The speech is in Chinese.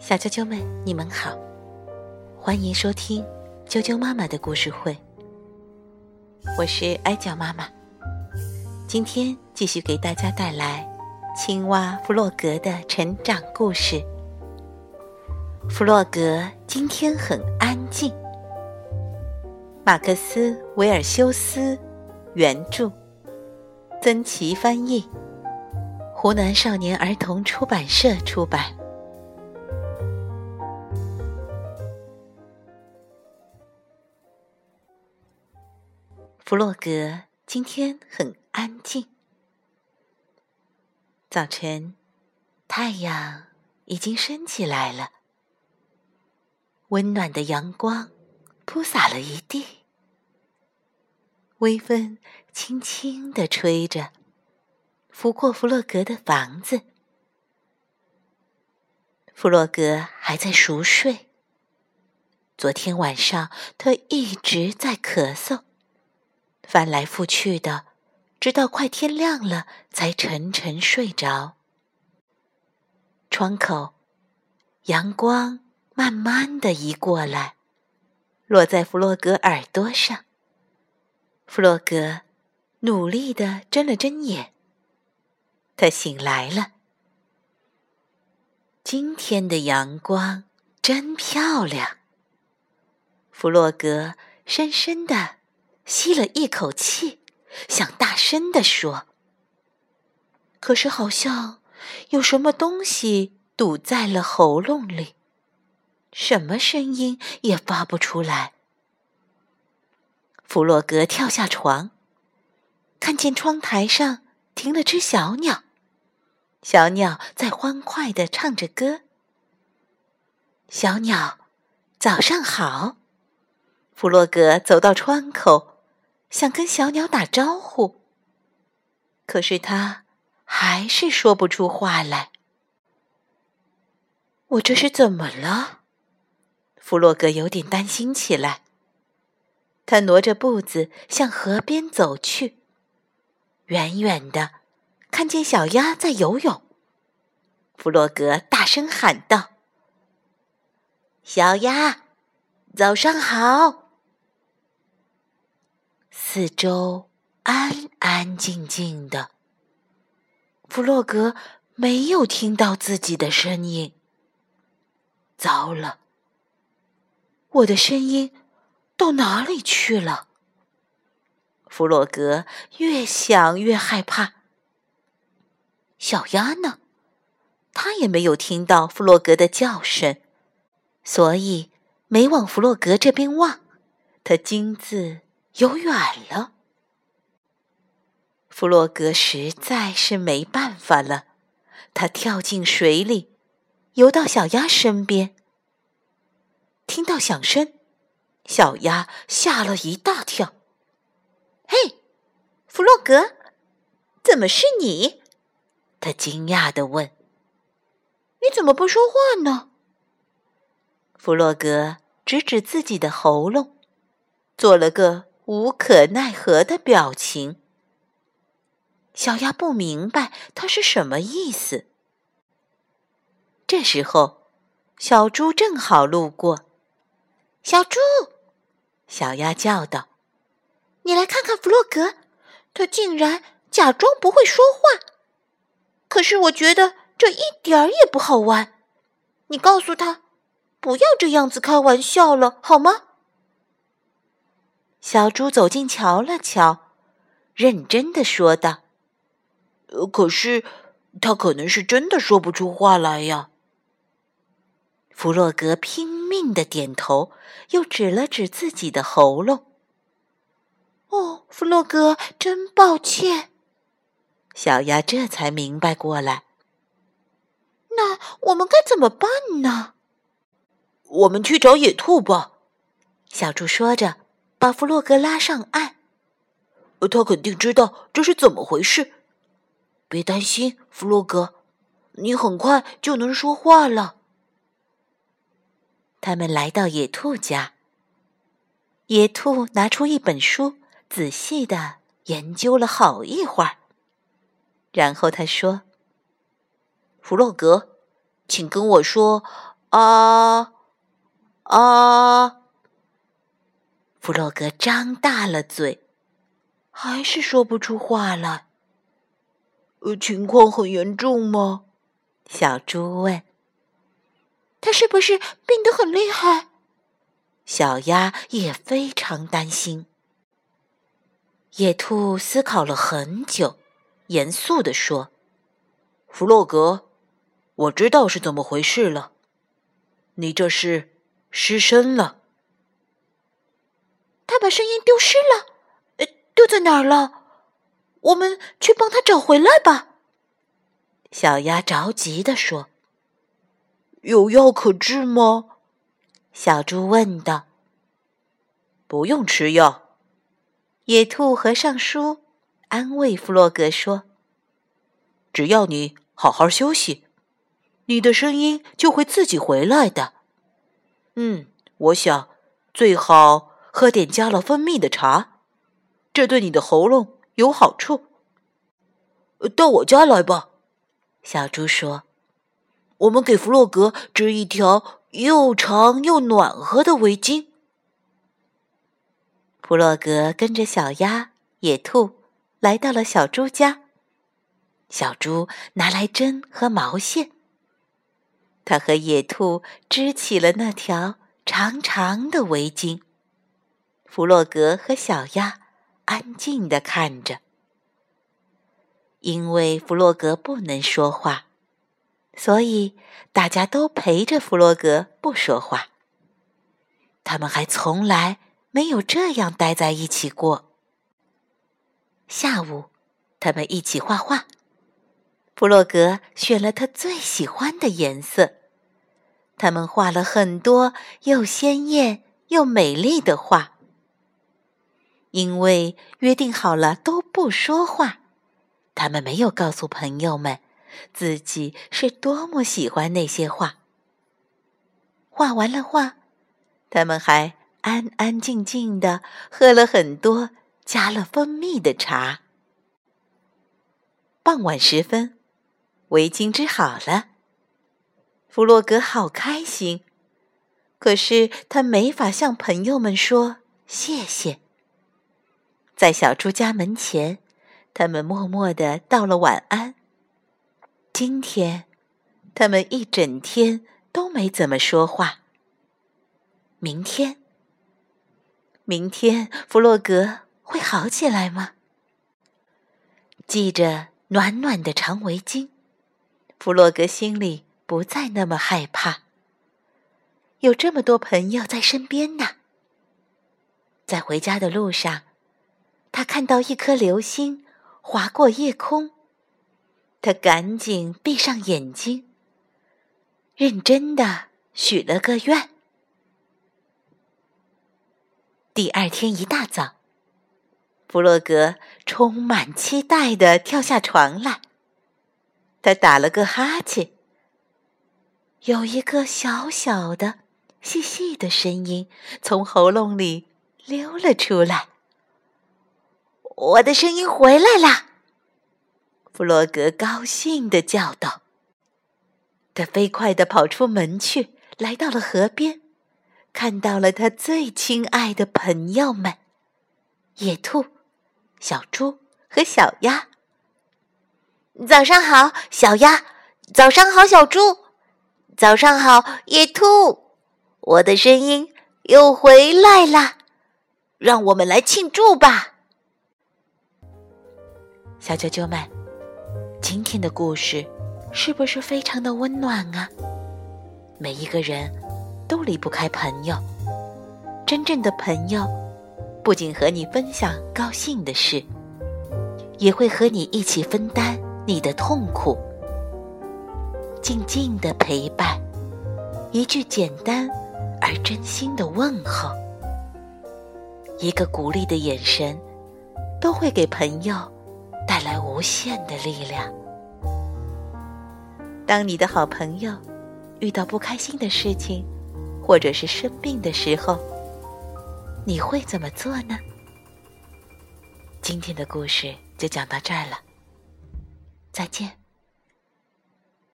小啾啾们，你们好，欢迎收听啾啾妈妈的故事会。我是哀娇妈妈，今天继续给大家带来青蛙弗洛格的成长故事。弗洛格今天很安静。马克思·维尔修斯原著，曾琦翻译，湖南少年儿童出版社出版。弗洛格今天很安静。早晨，太阳已经升起来了，温暖的阳光铺洒了一地，微风轻轻地吹着，拂过弗洛格的房子。弗洛格还在熟睡。昨天晚上，他一直在咳嗽。翻来覆去的，直到快天亮了，才沉沉睡着。窗口，阳光慢慢的移过来，落在弗洛格耳朵上。弗洛格努力的睁了睁眼，他醒来了。今天的阳光真漂亮。弗洛格深深的。吸了一口气，想大声地说，可是好像有什么东西堵在了喉咙里，什么声音也发不出来。弗洛格跳下床，看见窗台上停了只小鸟，小鸟在欢快地唱着歌。小鸟，早上好！弗洛格走到窗口。想跟小鸟打招呼，可是他还是说不出话来。我这是怎么了？弗洛格有点担心起来。他挪着步子向河边走去，远远的看见小鸭在游泳。弗洛格大声喊道：“小鸭，早上好！”四周安安静静的，弗洛格没有听到自己的声音。糟了，我的声音到哪里去了？弗洛格越想越害怕。小鸭呢？它也没有听到弗洛格的叫声，所以没往弗洛格这边望。它惊自。游远了，弗洛格实在是没办法了。他跳进水里，游到小鸭身边。听到响声，小鸭吓了一大跳。“嘿，弗洛格，怎么是你？”他惊讶地问。“你怎么不说话呢？”弗洛格指指自己的喉咙，做了个。无可奈何的表情。小鸭不明白他是什么意思。这时候，小猪正好路过。小猪，小鸭叫道：“你来看看弗洛格，他竟然假装不会说话。可是我觉得这一点儿也不好玩。你告诉他，不要这样子开玩笑了，好吗？”小猪走近瞧了瞧，认真的说道：“可是他可能是真的说不出话来呀。”弗洛格拼命的点头，又指了指自己的喉咙。“哦，弗洛格，真抱歉。”小鸭这才明白过来。“那我们该怎么办呢？”“我们去找野兔吧。”小猪说着。把弗洛格拉上岸，他肯定知道这是怎么回事。别担心，弗洛格，你很快就能说话了。他们来到野兔家，野兔拿出一本书，仔细的研究了好一会儿，然后他说：“弗洛格，请跟我说啊啊！弗洛格张大了嘴，还是说不出话来。情况很严重吗？小猪问。他是不是病得很厉害？小鸭也非常担心。野兔思考了很久，严肃地说：“弗洛格，我知道是怎么回事了。你这是失身了。”他把声音丢失了，呃，丢在哪儿了？我们去帮他找回来吧。小鸭着急地说：“有药可治吗？”小猪问道。“不用吃药。”野兔合上书，安慰弗洛格说：“只要你好好休息，你的声音就会自己回来的。嗯，我想最好。”喝点加了蜂蜜的茶，这对你的喉咙有好处。到我家来吧，小猪说：“我们给弗洛格织一条又长又暖和的围巾。”弗洛格跟着小鸭、野兔来到了小猪家。小猪拿来针和毛线，他和野兔织起了那条长长的围巾。弗洛格和小鸭安静地看着，因为弗洛格不能说话，所以大家都陪着弗洛格不说话。他们还从来没有这样待在一起过。下午，他们一起画画。弗洛格选了他最喜欢的颜色，他们画了很多又鲜艳又美丽的画。因为约定好了都不说话，他们没有告诉朋友们自己是多么喜欢那些画。画完了画，他们还安安静静的喝了很多加了蜂蜜的茶。傍晚时分，围巾织好了，弗洛格好开心，可是他没法向朋友们说谢谢。在小猪家门前，他们默默的道了晚安。今天，他们一整天都没怎么说话。明天，明天弗洛格会好起来吗？系着暖暖的长围巾，弗洛格心里不再那么害怕。有这么多朋友在身边呢。在回家的路上。他看到一颗流星划过夜空，他赶紧闭上眼睛，认真的许了个愿。第二天一大早，弗洛格充满期待地跳下床来，他打了个哈欠，有一个小小的、细细的声音从喉咙里溜了出来。我的声音回来啦，弗洛格高兴地叫道。他飞快地跑出门去，来到了河边，看到了他最亲爱的朋友们——野兔、小猪和小鸭。早上好，小鸭！早上好，小猪！早上好，野兔！我的声音又回来了，让我们来庆祝吧！小啾啾们，今天的故事是不是非常的温暖啊？每一个人都离不开朋友，真正的朋友不仅和你分享高兴的事，也会和你一起分担你的痛苦。静静的陪伴，一句简单而真心的问候，一个鼓励的眼神，都会给朋友。带来无限的力量。当你的好朋友遇到不开心的事情，或者是生病的时候，你会怎么做呢？今天的故事就讲到这儿了，再见。